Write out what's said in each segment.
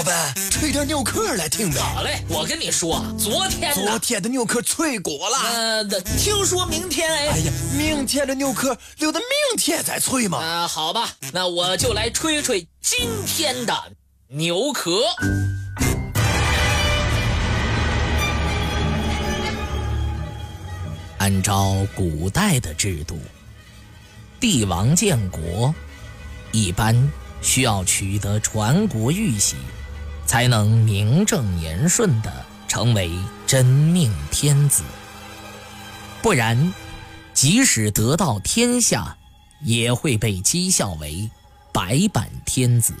老板，吹点牛壳来听呗。好嘞，我跟你说，昨天昨天的牛壳脆骨了。呃，听说明天哎。哎呀，明天的牛壳留到明天再吹嘛。啊，好吧，那我就来吹吹今天的牛壳。按照古代的制度，帝王建国一般需要取得传国玉玺，才能名正言顺地成为真命天子。不然，即使得到天下，也会被讥笑为白板天子。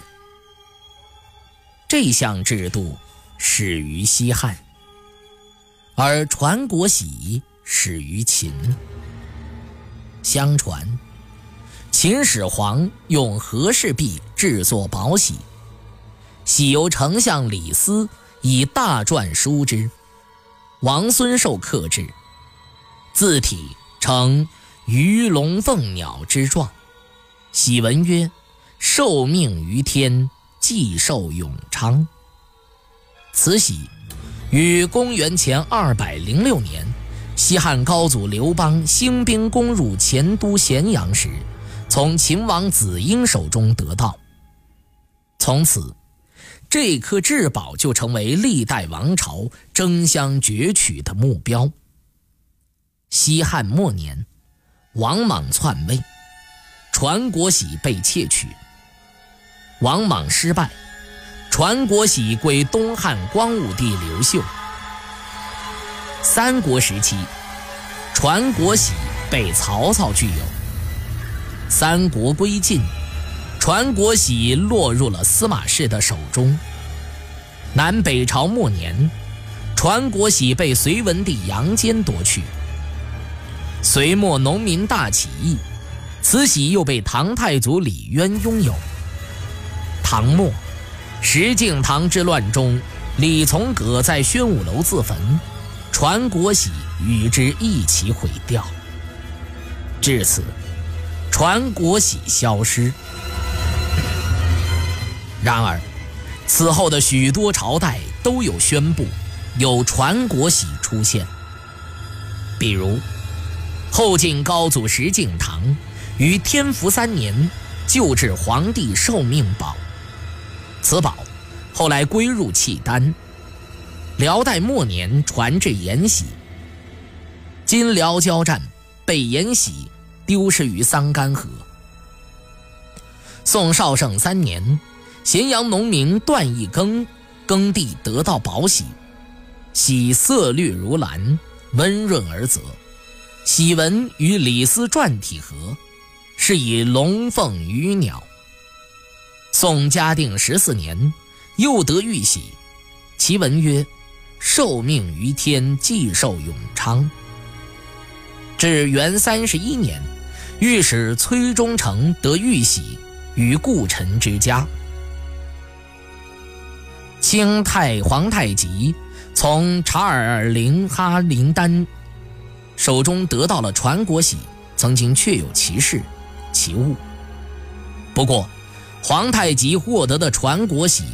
这项制度始于西汉，而传国玺。始于秦。相传，秦始皇用和氏璧制作宝玺，喜由丞相李斯以大篆书之，王孙寿刻制，字体呈鱼龙凤鸟之状，喜文曰：“受命于天，既寿永昌。”此玺于公元前二百零六年。西汉高祖刘邦兴兵攻入前都咸阳时，从秦王子婴手中得到。从此，这颗至宝就成为历代王朝争相攫取的目标。西汉末年，王莽篡位，传国玺被窃取。王莽失败，传国玺归东汉光武帝刘秀。三国时期，传国玺被曹操具有。三国归晋，传国玺落入了司马氏的手中。南北朝末年，传国玺被隋文帝杨坚夺去。隋末农民大起义，慈禧又被唐太祖李渊拥有。唐末，石敬瑭之乱中，李从葛在宣武楼自焚。传国玺与之一起毁掉，至此，传国玺消失。然而，此后的许多朝代都有宣布有传国玺出现。比如，后晋高祖石敬瑭于天福三年旧制皇帝受命宝，此宝后来归入契丹。辽代末年传至延禧，今辽交战被延禧丢失于桑干河。宋绍圣三年，咸阳农民段义耕耕地得到宝玺，玺色绿如蓝，温润而泽，玺文与李斯传体合，是以龙凤鱼鸟。宋嘉定十四年，又得玉玺，其文曰。受命于天，既寿永昌。至元三十一年，御史崔忠诚得玉玺于故臣之家。清太皇太极从查尔林哈林丹手中得到了传国玺，曾经确有其事其物。不过，皇太极获得的传国玺。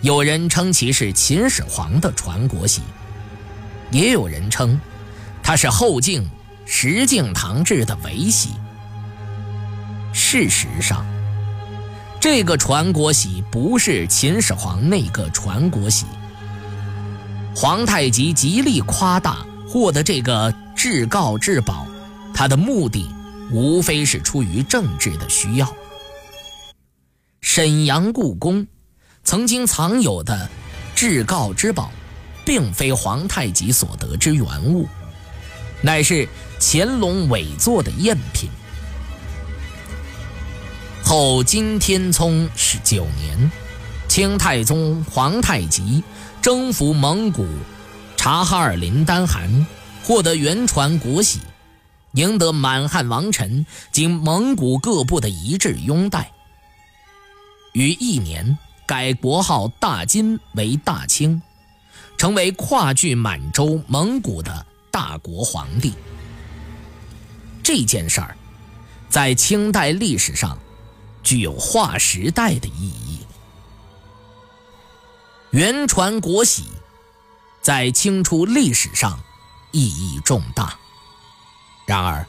有人称其是秦始皇的传国玺，也有人称它是后晋石敬瑭制的伪玺。事实上，这个传国玺不是秦始皇那个传国玺。皇太极极力夸大获得这个至高至宝，他的目的无非是出于政治的需要。沈阳故宫。曾经藏有的至高之宝，并非皇太极所得之原物，乃是乾隆伪作的赝品。后金天聪十九年，清太宗皇太极征服蒙古察哈尔林丹汗，获得元传国玺，赢得满汉王臣及蒙古各部的一致拥戴。于一年。改国号大金为大清，成为跨据满洲、蒙古的大国皇帝。这件事儿，在清代历史上具有划时代的意义。元传国玺在清初历史上意义重大。然而，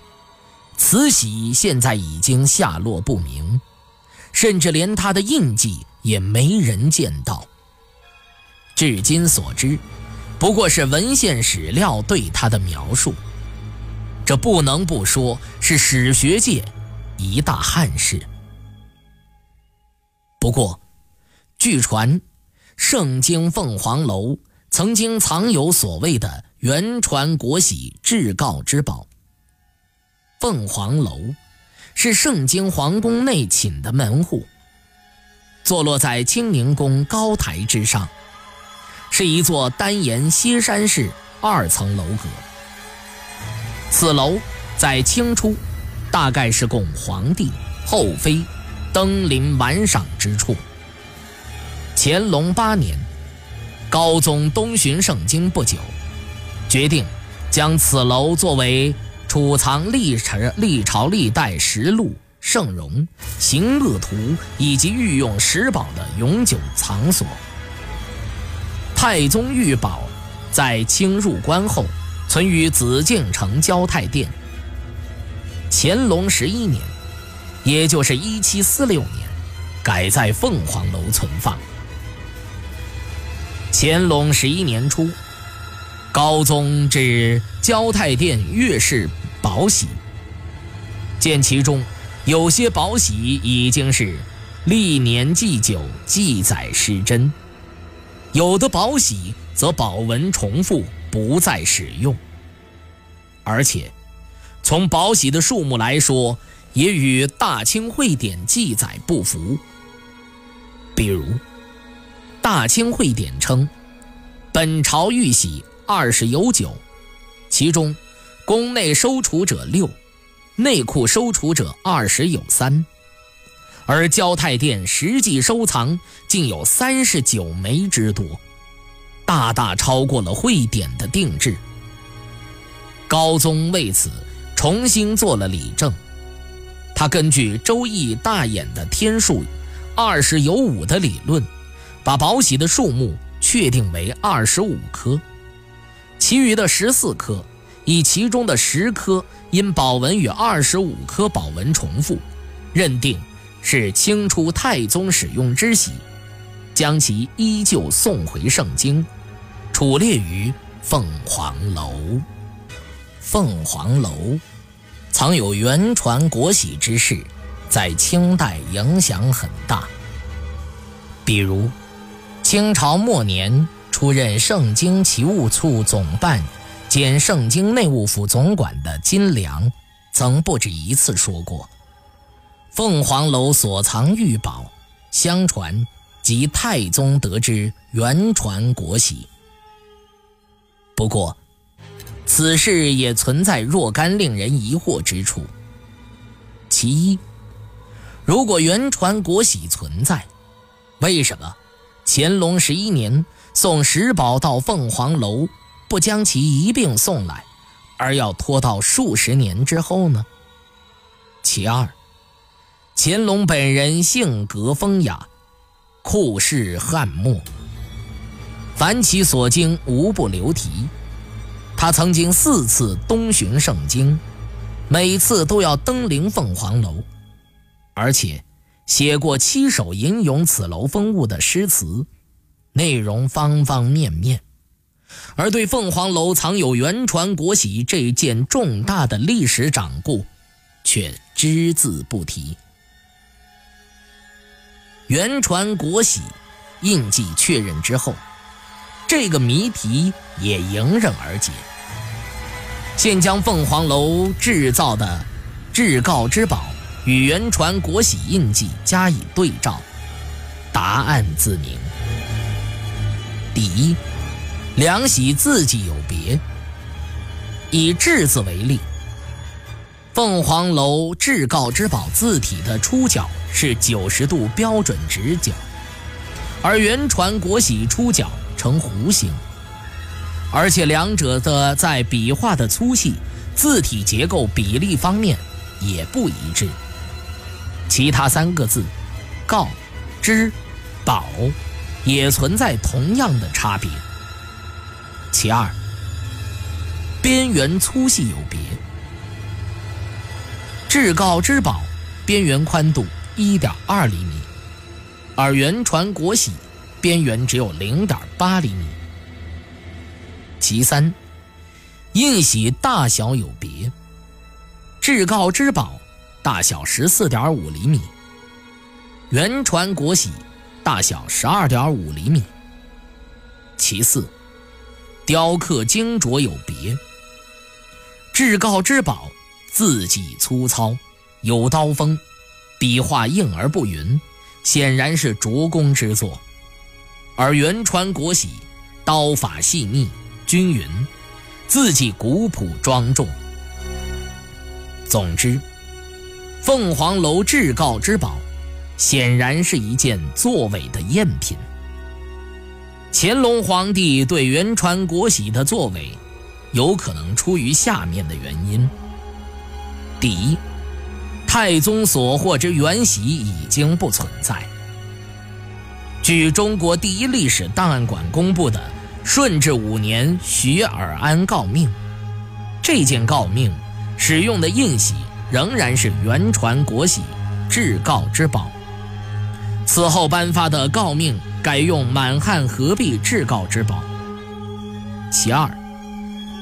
慈禧现在已经下落不明，甚至连他的印记也没人见到。至今所知，不过是文献史料对他的描述。这不能不说是史学界一大憾事。不过，据传，盛京凤凰楼曾经藏有所谓的元传国玺至高之宝。凤凰楼是盛京皇宫内寝的门户，坐落在清宁宫高台之上，是一座单檐歇山式二层楼阁。此楼在清初，大概是供皇帝、后妃登临玩赏之处。乾隆八年，高宗东巡盛京不久，决定将此楼作为。储藏历史、历朝历代实录、圣容、行乐图以及御用石宝的永久藏所。太宗御宝在清入关后，存于紫禁城交泰殿。乾隆十一年，也就是一七四六年，改在凤凰楼存放。乾隆十一年初，高宗至交泰殿阅视。宝玺，见其中有些宝玺已经是历年祭久，记载失真；有的宝玺则宝文重复，不再使用。而且，从宝玺的数目来说，也与《大清会典》记载不符。比如，《大清会典》称，本朝玉玺二十有九，其中。宫内收储者六，内库收储者二十有三，而交泰殿实际收藏竟有三十九枚之多，大大超过了会典的定制。高宗为此重新做了理政，他根据《周易》大衍的天数二十有五的理论，把宝玺的数目确定为二十五颗，其余的十四颗。以其中的十颗因宝文与二十五颗宝文重复，认定是清初太宗使用之玺，将其依旧送回圣京，储列于凤凰楼。凤凰楼藏有元传国玺之事，在清代影响很大。比如，清朝末年出任盛京奇物处总办。兼圣经内务府总管的金良，曾不止一次说过：“凤凰楼所藏玉宝，相传即太宗得知元传国玺。”不过，此事也存在若干令人疑惑之处。其一，如果元传国玺存在，为什么乾隆十一年送石宝到凤凰楼？不将其一并送来，而要拖到数十年之后呢？其二，乾隆本人性格风雅，酷嗜翰墨，凡其所经无不留题。他曾经四次东巡盛京，每次都要登临凤凰楼，而且写过七首吟咏此楼风物的诗词，内容方方面面。而对凤凰楼藏有元传国玺这件重大的历史掌故，却只字不提。元传国玺印记确认之后，这个谜题也迎刃而解。现将凤凰楼制造的至高之宝与元传国玺印记加以对照，答案自明。第一。两玺字迹有别。以“至”字为例，凤凰楼至告之宝字体的出角是九十度标准直角，而元传国玺出角呈弧形，而且两者的在笔画的粗细、字体结构比例方面也不一致。其他三个字“告”“之”“宝”也存在同样的差别。其二，边缘粗细有别。至告之宝边缘宽度一点二厘米，而原传国玺边缘只有零点八厘米。其三，印玺大小有别。至高之宝大小十四点五厘米，原传国玺大小十二点五厘米。其四，雕刻精琢有别。至高之宝字迹粗糙，有刀锋，笔画硬而不匀，显然是拙工之作；而原传国玺刀法细腻。均匀，字迹古朴庄重。总之，凤凰楼至高之宝，显然是一件作伪的赝品。乾隆皇帝对元传国玺的作伪，有可能出于下面的原因：第一，太宗所获之元玺已经不存在。据中国第一历史档案馆公布的。顺治五年，徐尔安诰命。这件诰命使用的印玺仍然是原传国玺至诰之宝。此后颁发的诰命改用满汉合璧至诰之宝。其二，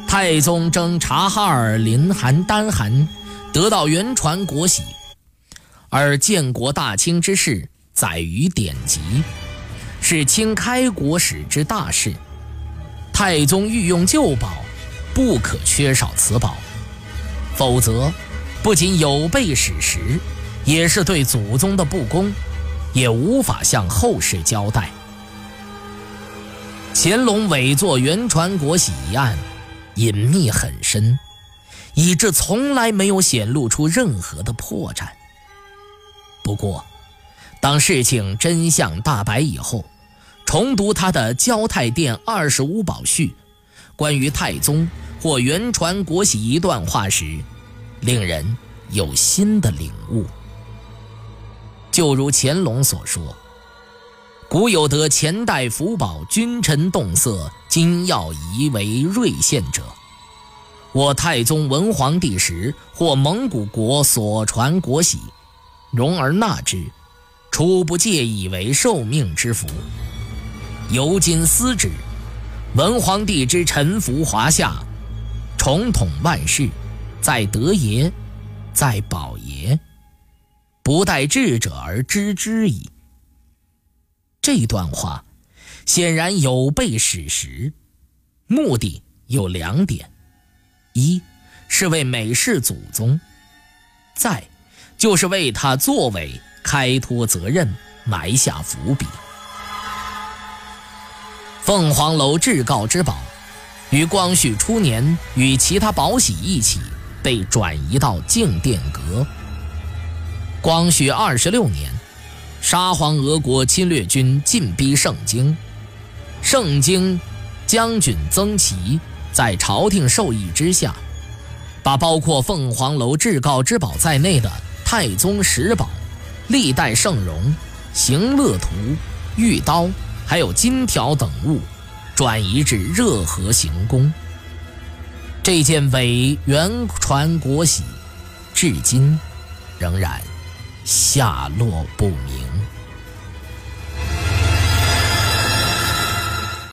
太宗征察哈尔、临韩、丹汗，得到原传国玺，而建国大清之事载于典籍，是清开国史之大事。太宗御用旧宝，不可缺少此宝，否则不仅有悖史实，也是对祖宗的不公，也无法向后世交代。乾隆伪作元传国玺一案，隐秘很深，以致从来没有显露出任何的破绽。不过，当事情真相大白以后。重读他的《交泰殿二十五宝序》，关于太宗或元传国玺一段话时，令人有新的领悟。就如乾隆所说：“古有得前代福宝君臣动色，今要夷为瑞献者。我太宗文皇帝时，或蒙古国所传国玺，容而纳之，初不介以为受命之福。”尤今思之，文皇帝之臣服华夏，重统万世，在德爷，在宝爷，不待智者而知之矣。这段话显然有悖史实，目的有两点：一是为美式祖宗，再就是为他作为开脱责任，埋下伏笔。凤凰楼至高之宝，于光绪初年与其他宝玺一起被转移到静殿阁。光绪二十六年，沙皇俄国侵略军进逼盛京，盛京将军曾琦在朝廷授意之下，把包括凤凰楼至高之宝在内的太宗十宝、历代圣容、行乐图、玉刀。还有金条等物，转移至热河行宫。这件伪元传国玺，至今仍然下落不明。